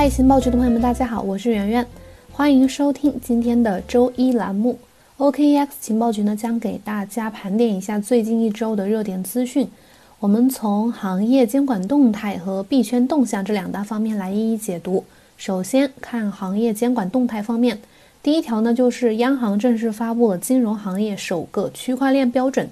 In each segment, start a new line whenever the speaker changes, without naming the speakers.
嗨，新报局的朋友们，大家好，我是圆圆，欢迎收听今天的周一栏目。OKEX 情报局呢将给大家盘点一下最近一周的热点资讯。我们从行业监管动态和币圈动向这两大方面来一一解读。首先看行业监管动态方面，第一条呢就是央行正式发布了金融行业首个区块链标准。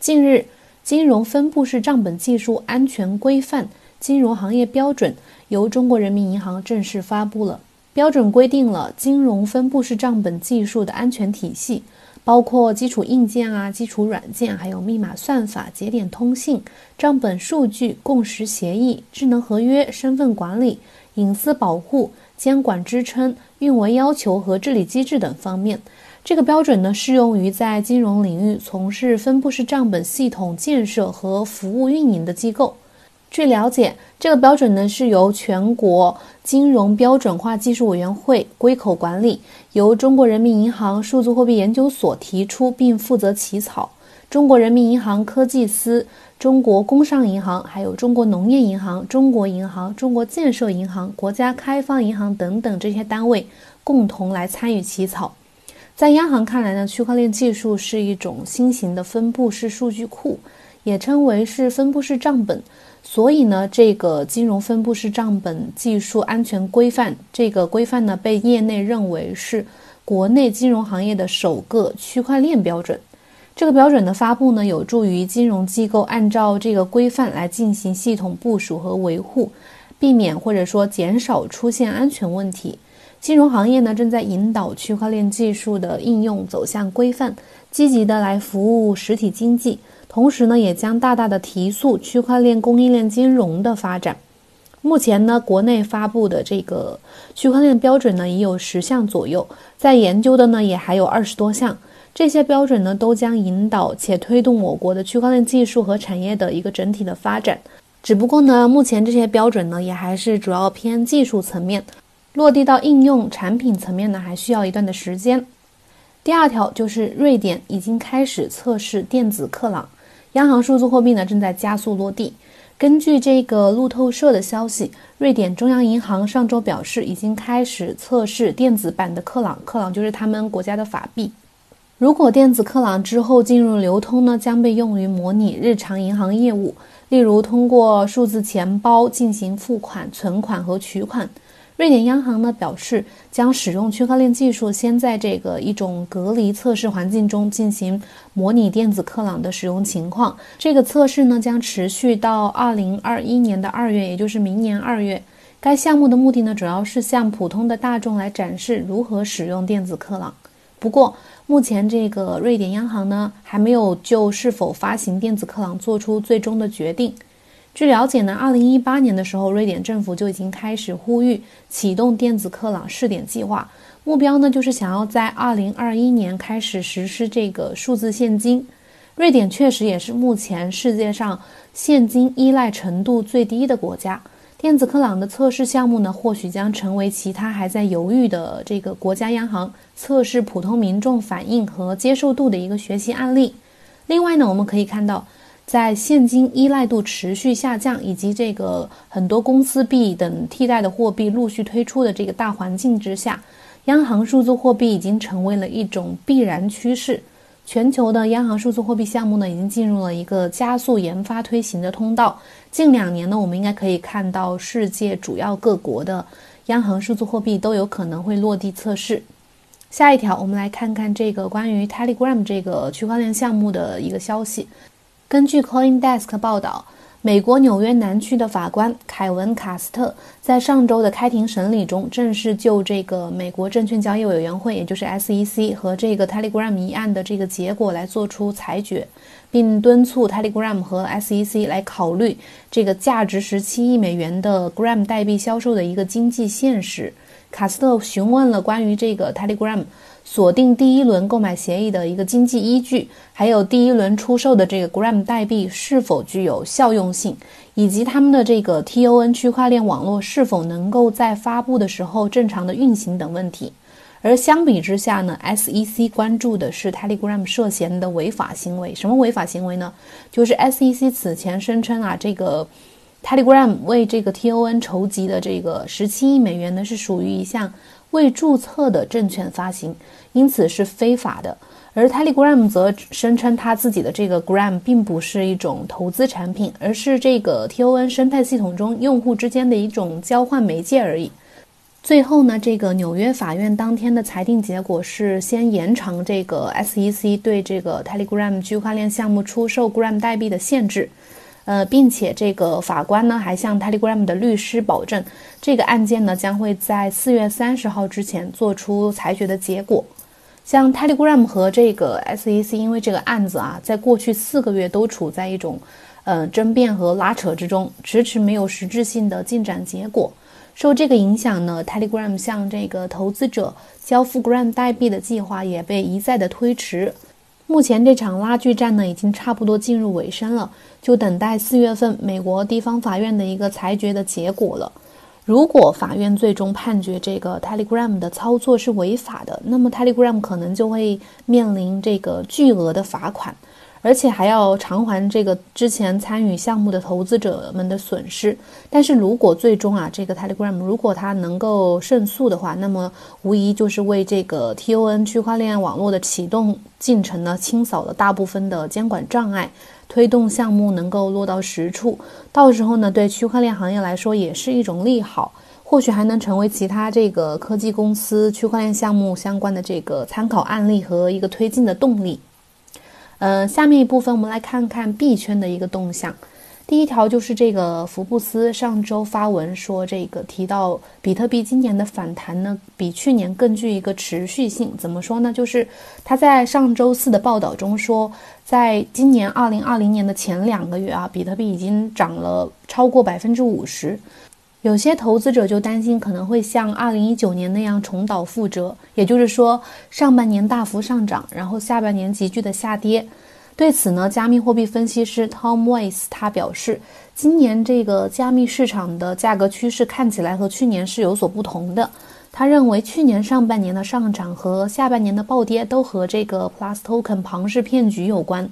近日，金融分布式账本技术安全规范金融行业标准由中国人民银行正式发布了。标准规定了金融分布式账本技术的安全体系，包括基础硬件啊、基础软件，还有密码算法、节点通信、账本数据、共识协议、智能合约、身份管理、隐私保护、监管支撑、运维要求和治理机制等方面。这个标准呢，适用于在金融领域从事分布式账本系统建设和服务运营的机构。据了解，这个标准呢是由全国金融标准化技术委员会归口管理，由中国人民银行数字货币研究所提出并负责起草。中国人民银行科技司、中国工商银行、还有中国农业银行、中国银行、中国建设银行、国家开发银行等等这些单位共同来参与起草。在央行看来呢，区块链技术是一种新型的分布式数据库，也称为是分布式账本。所以呢，这个金融分布式账本技术安全规范，这个规范呢，被业内认为是国内金融行业的首个区块链标准。这个标准的发布呢，有助于金融机构按照这个规范来进行系统部署和维护，避免或者说减少出现安全问题。金融行业呢，正在引导区块链技术的应用走向规范，积极的来服务实体经济。同时呢，也将大大的提速区块链供应链金融的发展。目前呢，国内发布的这个区块链标准呢，已有十项左右，在研究的呢，也还有二十多项。这些标准呢，都将引导且推动我国的区块链技术和产业的一个整体的发展。只不过呢，目前这些标准呢，也还是主要偏技术层面，落地到应用产品层面呢，还需要一段的时间。第二条就是瑞典已经开始测试电子克朗。央行数字货币呢正在加速落地。根据这个路透社的消息，瑞典中央银行上周表示，已经开始测试电子版的克朗。克朗就是他们国家的法币。如果电子克朗之后进入流通呢，将被用于模拟日常银行业务，例如通过数字钱包进行付款、存款和取款。瑞典央行呢表示，将使用区块链技术，先在这个一种隔离测试环境中进行模拟电子克朗的使用情况。这个测试呢将持续到二零二一年的二月，也就是明年二月。该项目的目的呢，主要是向普通的大众来展示如何使用电子克朗。不过，目前这个瑞典央行呢还没有就是否发行电子克朗做出最终的决定。据了解呢，二零一八年的时候，瑞典政府就已经开始呼吁启动电子克朗试点计划，目标呢就是想要在二零二一年开始实施这个数字现金。瑞典确实也是目前世界上现金依赖程度最低的国家。电子克朗的测试项目呢，或许将成为其他还在犹豫的这个国家央行测试普通民众反应和接受度的一个学习案例。另外呢，我们可以看到。在现金依赖度持续下降，以及这个很多公司币等替代的货币陆续推出的这个大环境之下，央行数字货币已经成为了一种必然趋势。全球的央行数字货币项目呢，已经进入了一个加速研发推行的通道。近两年呢，我们应该可以看到世界主要各国的央行数字货币都有可能会落地测试。下一条，我们来看看这个关于 Telegram 这个区块链项目的一个消息。根据 CoinDesk 报道，美国纽约南区的法官凯文·卡斯特在上周的开庭审理中，正式就这个美国证券交易委员会，也就是 SEC 和这个 Telegram 一案的这个结果来做出裁决，并敦促 Telegram 和 SEC 来考虑这个价值十七亿美元的 Gram 代币销售的一个经济现实。卡斯特询问了关于这个 Telegram。锁定第一轮购买协议的一个经济依据，还有第一轮出售的这个 Gram 代币是否具有效用性，以及他们的这个 TON 区块链网络是否能够在发布的时候正常的运行等问题。而相比之下呢，SEC 关注的是 Telegram 涉嫌的违法行为。什么违法行为呢？就是 SEC 此前声称啊，这个 Telegram 为这个 TON 筹集的这个十七亿美元呢，是属于一项未注册的证券发行，因此是非法的。而 Telegram 则声称他自己的这个 Gram 并不是一种投资产品，而是这个 TON 生态系统中用户之间的一种交换媒介而已。最后呢，这个纽约法院当天的裁定结果是先延长这个 SEC 对这个 Telegram 区块链项目出售 Gram 代币的限制。呃，并且这个法官呢还向 Telegram 的律师保证，这个案件呢将会在四月三十号之前做出裁决的结果。像 Telegram 和这个 SEC 因为这个案子啊，在过去四个月都处在一种呃争辩和拉扯之中，迟迟没有实质性的进展结果。受这个影响呢，Telegram 向这个投资者交付 Gram 代币的计划也被一再的推迟。目前这场拉锯战呢，已经差不多进入尾声了，就等待四月份美国地方法院的一个裁决的结果了。如果法院最终判决这个 Telegram 的操作是违法的，那么 Telegram 可能就会面临这个巨额的罚款。而且还要偿还这个之前参与项目的投资者们的损失。但是如果最终啊，这个 Telegram 如果它能够胜诉的话，那么无疑就是为这个 TON 区块链网络的启动进程呢清扫了大部分的监管障碍，推动项目能够落到实处。到时候呢，对区块链行业来说也是一种利好，或许还能成为其他这个科技公司区块链项目相关的这个参考案例和一个推进的动力。呃，下面一部分我们来看看币圈的一个动向。第一条就是这个福布斯上周发文说，这个提到比特币今年的反弹呢，比去年更具一个持续性。怎么说呢？就是他在上周四的报道中说，在今年二零二零年的前两个月啊，比特币已经涨了超过百分之五十。有些投资者就担心可能会像二零一九年那样重蹈覆辙，也就是说上半年大幅上涨，然后下半年急剧的下跌。对此呢，加密货币分析师 Tom Weiss 他表示，今年这个加密市场的价格趋势看起来和去年是有所不同的。他认为去年上半年的上涨和下半年的暴跌都和这个 Plus Token 庞氏骗局有关。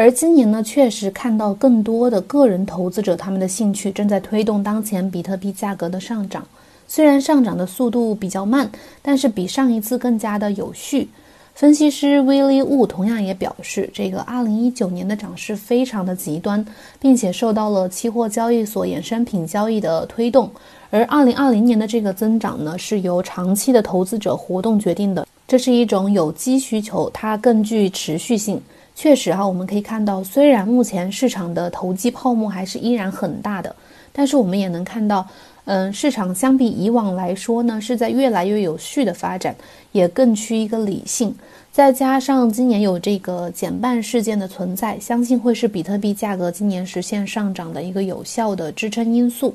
而今年呢，确实看到更多的个人投资者，他们的兴趣正在推动当前比特币价格的上涨。虽然上涨的速度比较慢，但是比上一次更加的有序。分析师 Willie Wu 同样也表示，这个2019年的涨势非常的极端，并且受到了期货交易所衍生品交易的推动。而2020年的这个增长呢，是由长期的投资者活动决定的。这是一种有机需求，它更具持续性。确实哈，我们可以看到，虽然目前市场的投机泡沫还是依然很大的，但是我们也能看到，嗯，市场相比以往来说呢，是在越来越有序的发展，也更趋一个理性。再加上今年有这个减半事件的存在，相信会是比特币价格今年实现上涨的一个有效的支撑因素。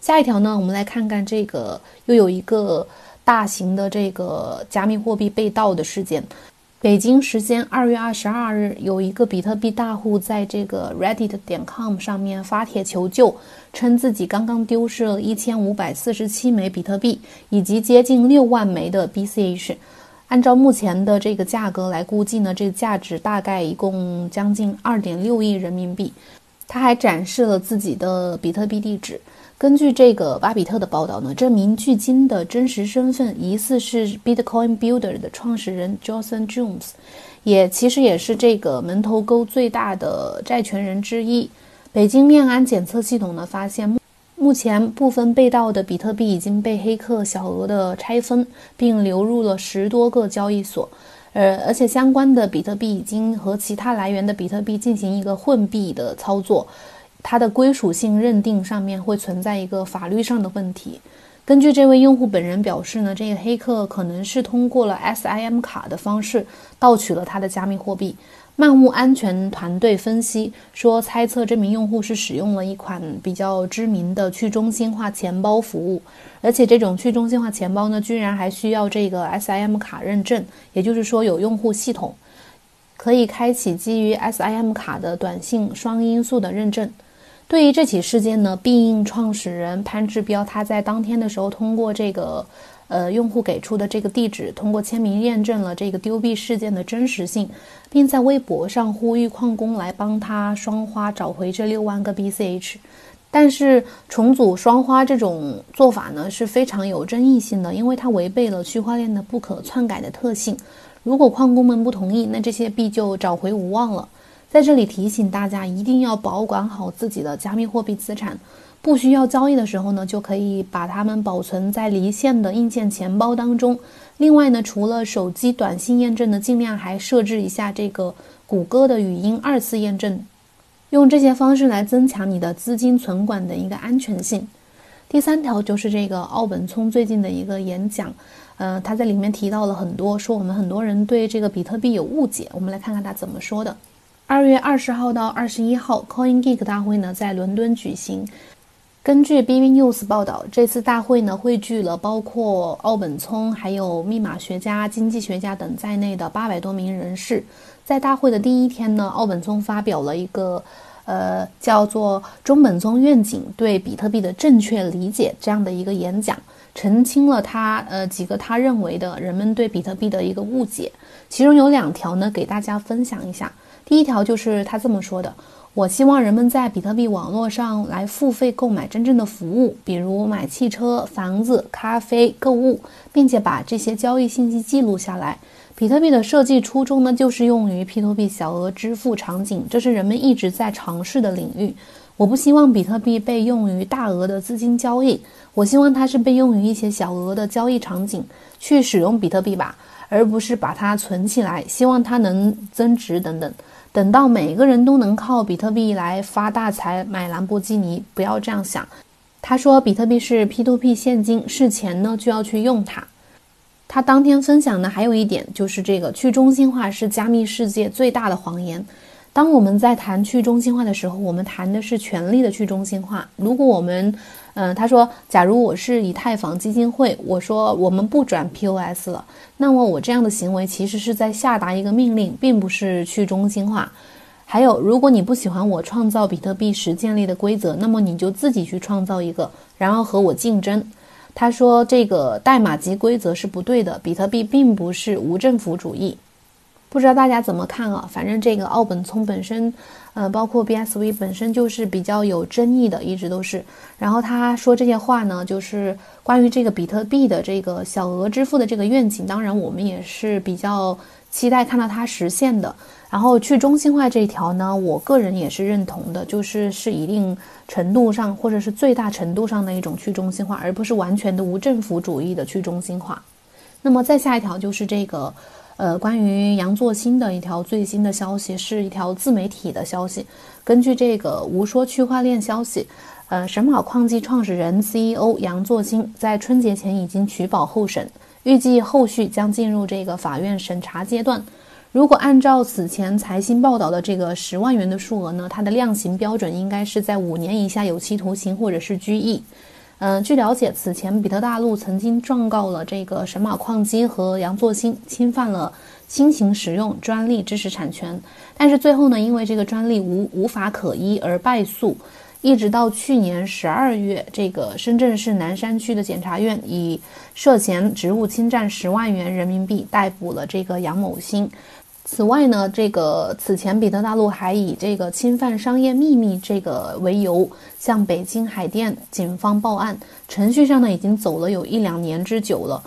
下一条呢，我们来看看这个又有一个大型的这个加密货币被盗的事件。北京时间二月二十二日，有一个比特币大户在这个 Reddit 点 com 上面发帖求救，称自己刚刚丢失了一千五百四十七枚比特币以及接近六万枚的 BCH。按照目前的这个价格来估计呢，这个价值大概一共将近二点六亿人民币。他还展示了自己的比特币地址。根据这个巴比特的报道呢，这名巨鲸的真实身份疑似是 Bitcoin Builder 的创始人 Johnson Jones，也其实也是这个门头沟最大的债权人之一。北京面安检测系统呢发现，目前部分被盗的比特币已经被黑客小额的拆分，并流入了十多个交易所，呃，而且相关的比特币已经和其他来源的比特币进行一个混币的操作。它的归属性认定上面会存在一个法律上的问题。根据这位用户本人表示呢，这个黑客可能是通过了 SIM 卡的方式盗取了他的加密货币。漫物安全团队分析说，猜测这名用户是使用了一款比较知名的去中心化钱包服务，而且这种去中心化钱包呢，居然还需要这个 SIM 卡认证，也就是说有用户系统可以开启基于 SIM 卡的短信双因素的认证。对于这起事件呢，必应创始人潘志彪他在当天的时候通过这个，呃，用户给出的这个地址，通过签名验证了这个丢币事件的真实性，并在微博上呼吁矿工来帮他双花找回这六万个 BCH。但是重组双花这种做法呢是非常有争议性的，因为它违背了区块链的不可篡改的特性。如果矿工们不同意，那这些币就找回无望了。在这里提醒大家，一定要保管好自己的加密货币资产，不需要交易的时候呢，就可以把它们保存在离线的硬件钱包当中。另外呢，除了手机短信验证呢，尽量还设置一下这个谷歌的语音二次验证。用这些方式来增强你的资金存管的一个安全性。第三条就是这个奥本聪最近的一个演讲，呃，他在里面提到了很多，说我们很多人对这个比特币有误解。我们来看看他怎么说的。二月二十号到二十一号，CoinGeek 大会呢在伦敦举行。根据 BB News 报道，这次大会呢汇聚了包括奥本聪、还有密码学家、经济学家等在内的八百多名人士。在大会的第一天呢，奥本聪发表了一个。呃，叫做中本聪愿景对比特币的正确理解这样的一个演讲，澄清了他呃几个他认为的人们对比特币的一个误解，其中有两条呢，给大家分享一下。第一条就是他这么说的：我希望人们在比特币网络上来付费购买真正的服务，比如买汽车、房子、咖啡、购物，并且把这些交易信息记录下来。比特币的设计初衷呢，就是用于 P2P 小额支付场景，这是人们一直在尝试的领域。我不希望比特币被用于大额的资金交易，我希望它是被用于一些小额的交易场景去使用比特币吧，而不是把它存起来，希望它能增值等等。等到每个人都能靠比特币来发大财、买兰博基尼，不要这样想。他说，比特币是 P2P 现金，是钱呢就要去用它。他当天分享的还有一点就是这个去中心化是加密世界最大的谎言。当我们在谈去中心化的时候，我们谈的是权力的去中心化。如果我们，嗯，他说，假如我是以太坊基金会，我说我们不转 POS 了，那么我这样的行为其实是在下达一个命令，并不是去中心化。还有，如果你不喜欢我创造比特币时建立的规则，那么你就自己去创造一个，然后和我竞争。他说：“这个代码及规则是不对的，比特币并不是无政府主义。不知道大家怎么看啊？反正这个奥本聪本身，呃，包括 BSV 本身就是比较有争议的，一直都是。然后他说这些话呢，就是关于这个比特币的这个小额支付的这个愿景，当然我们也是比较期待看到它实现的。”然后去中心化这一条呢，我个人也是认同的，就是是一定程度上或者是最大程度上的一种去中心化，而不是完全的无政府主义的去中心化。那么再下一条就是这个，呃，关于杨作新的一条最新的消息，是一条自媒体的消息。根据这个无说区块链消息，呃，神马矿机创始人 CEO 杨作新在春节前已经取保候审，预计后续将进入这个法院审查阶段。如果按照此前财新报道的这个十万元的数额呢，它的量刑标准应该是在五年以下有期徒刑或者是拘役。嗯，据了解，此前比特大陆曾经状告了这个神马矿机和杨作新侵犯了新型使用专利知识产权，但是最后呢，因为这个专利无无法可依而败诉。一直到去年十二月，这个深圳市南山区的检察院以涉嫌职务侵占十万元人民币逮捕了这个杨某新。此外呢，这个此前比特大陆还以这个侵犯商业秘密这个为由，向北京海淀警方报案，程序上呢已经走了有一两年之久了。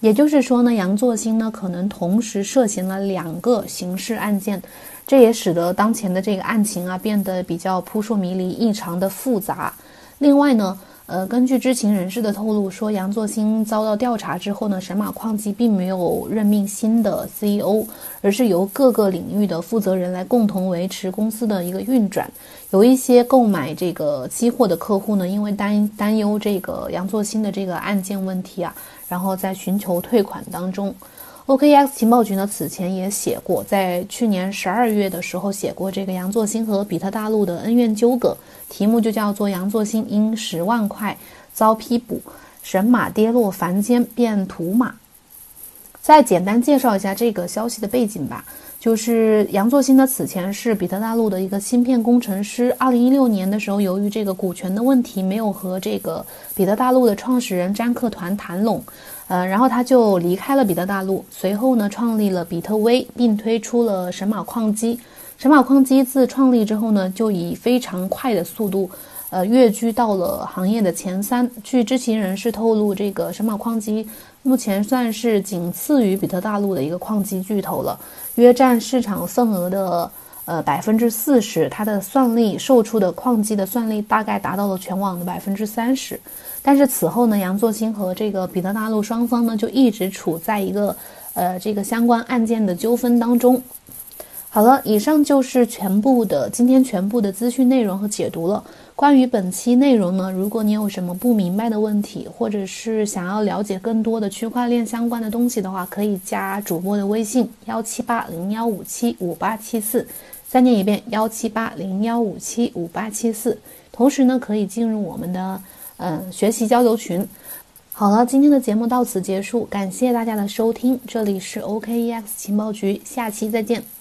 也就是说呢，杨作新呢可能同时涉嫌了两个刑事案件，这也使得当前的这个案情啊变得比较扑朔迷离、异常的复杂。另外呢。呃，根据知情人士的透露说，杨作新遭到调查之后呢，神马矿机并没有任命新的 CEO，而是由各个领域的负责人来共同维持公司的一个运转。有一些购买这个期货的客户呢，因为担担忧这个杨作新的这个案件问题啊，然后在寻求退款当中。OKX 情报局呢，此前也写过，在去年十二月的时候写过这个杨作新和比特大陆的恩怨纠葛，题目就叫做“杨作新因十万块遭批捕，神马跌落凡间变土马”。再简单介绍一下这个消息的背景吧。就是杨作新呢，此前是比特大陆的一个芯片工程师。二零一六年的时候，由于这个股权的问题，没有和这个比特大陆的创始人詹克团谈拢，呃，然后他就离开了比特大陆。随后呢，创立了比特威，并推出了神马矿机。神马矿机自创立之后呢，就以非常快的速度，呃，跃居到了行业的前三。据知情人士透露，这个神马矿机目前算是仅次于比特大陆的一个矿机巨头了，约占市场份额的呃百分之四十。它的算力售出的矿机的算力大概达到了全网的百分之三十。但是此后呢，杨作兴和这个比特大陆双方呢就一直处在一个呃这个相关案件的纠纷当中。好了，以上就是全部的今天全部的资讯内容和解读了。关于本期内容呢，如果你有什么不明白的问题，或者是想要了解更多的区块链相关的东西的话，可以加主播的微信幺七八零幺五七五八七四，三念一遍幺七八零幺五七五八七四。同时呢，可以进入我们的嗯学习交流群。好了，今天的节目到此结束，感谢大家的收听，这里是 OKEX 情报局，下期再见。